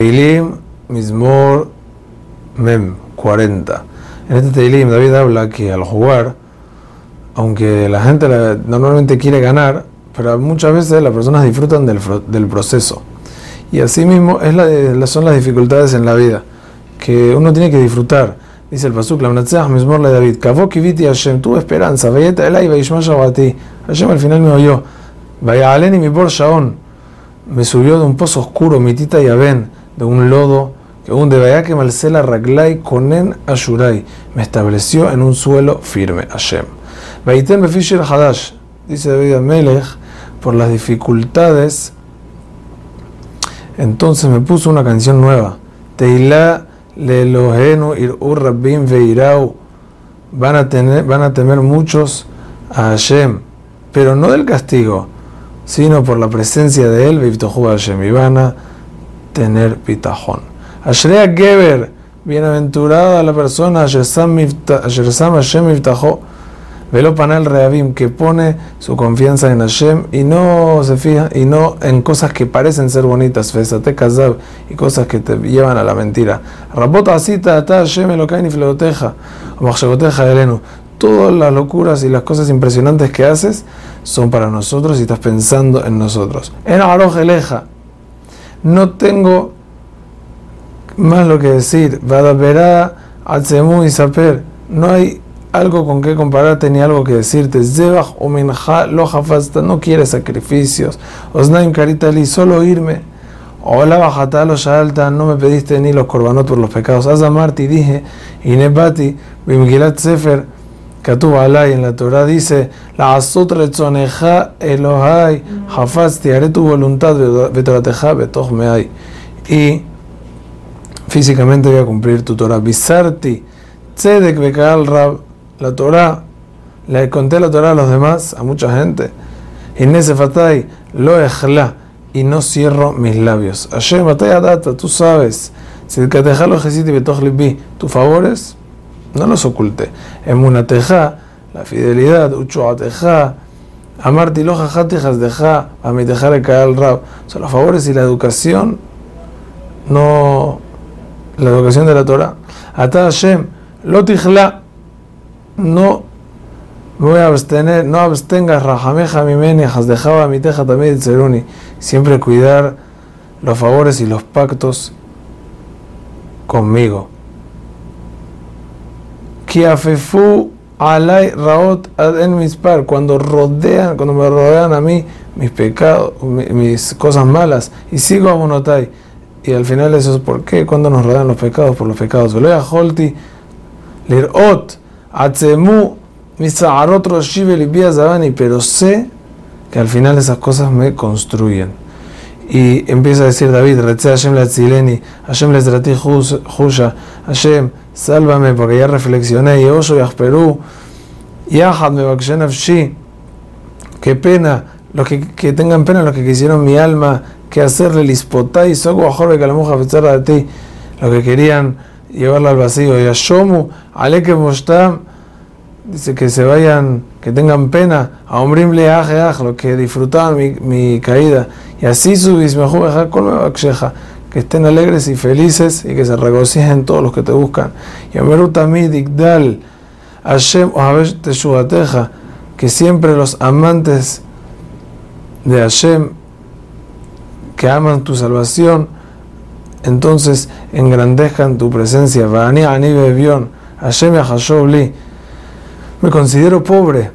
Teilim Mismor Mem 40. En este Teilim David habla que al jugar, aunque la gente normalmente quiere ganar, pero muchas veces las personas disfrutan del, del proceso. Y así mismo son las dificultades en la vida, que uno tiene que disfrutar. Dice el Pasuk, la Mismor le David, Kavok Hashem, tuve esperanza, Vayeta Elai a ti. Hashem al final me oyó. Vaya Aleni mi por Shaon, me subió de un pozo oscuro, mitita y aben de un lodo, que un que Malcela Raglai Konen Ashurai me estableció en un suelo firme, Hashem. Baitem Befisher Hadash, dice David Amelech, por las dificultades, entonces me puso una canción nueva. Teilá Lelohenu Ir Rabbim Veirau. Van a, tener, van a temer muchos a Hashem, pero no del castigo, sino por la presencia de él, Hashem, y van a tener pitajón. Ashrea Geber, bienaventurada la persona, Hashem Miftajo, Velo Panel Reavim, que pone su confianza en Hashem y no se fija, y no en cosas que parecen ser bonitas, Fesate Kazab, y cosas que te llevan a la mentira. Rapota Asita, Ata Hashem Elokain y Fleoteja, o Elenu. Todas las locuras y las cosas impresionantes que haces son para nosotros y estás pensando en nosotros. En Aroj Eleja, no tengo más lo que decir. Vadaberá, Atzemu y Saper. No hay algo con que compararte ni algo que decirte. Zebach o Minja lo no quiere sacrificios. Osnaim Karitali, solo irme. Hola bajata lo alta, no me pediste ni los corbanot por los pecados. Azamarti dije, Inebati, Bimgilat Sefer. Katuv Alay en la Torah dice, la azot retzoneja Elohai, hafazti, haré tu voluntad, betorateja, meai. Y físicamente voy a cumplir tu Torah. Bisarti, tzedek bekal rab, la Torah, le conté la Torah a los demás, a mucha gente. Inese fatay, lo ejla, y no cierro mis labios. Hashem, batalla data, tú sabes. El lo jesiti betoch libi, tus favores no los oculté. Emunateja, la fidelidad, uchoateja, amarti loja jatijas deja, a mi dejar el al rab. Sea, los favores y la educación, no, la educación de la Torah. Ata Hashem, lotijla, no me voy a abstener, no abstengas rajameja mi menejas, dejaba mi teja también seruni. Siempre cuidar los favores y los pactos conmigo afefu alay raot en mispar, cuando rodean, cuando me rodean a mí mis pecados, mis cosas malas, y sigo a monotai. Y al final eso es por qué, cuando nos rodean los pecados, por los pecados. Velea holti, lirot, atzemu, misaarot roshive zabani, pero sé que al final esas cosas me construyen. Y empieza a decir David, Hashem la tzileni, Hashem le zrati jusha, Hashem, sálvame porque ya reflexioné, y Osho y Perú, Yahad me qué pena, los que, que, tengan pena los que quisieron mi alma, que hacerle lispotai, sogo ajorbe calamuja de ti, los que querían llevarla al vacío, y Ashomu, aleke mostam, dice que se vayan, que tengan pena, a hombrimle aje los que disfrutaban mi, mi caída, y así subís mejor que estén alegres y felices y que se regocijen todos los que te buscan. Y Digdal, Hashem Teshuateja, que siempre los amantes de Hashem, que aman tu salvación, entonces engrandezcan tu presencia. Hashem me considero pobre,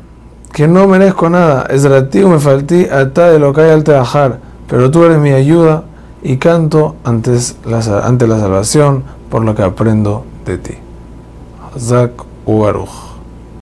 que no merezco nada. Es me faltí ata de lo que hay al teajar, pero tú eres mi ayuda y canto antes ante la salvación por lo que aprendo de ti. Zak Ubaruch.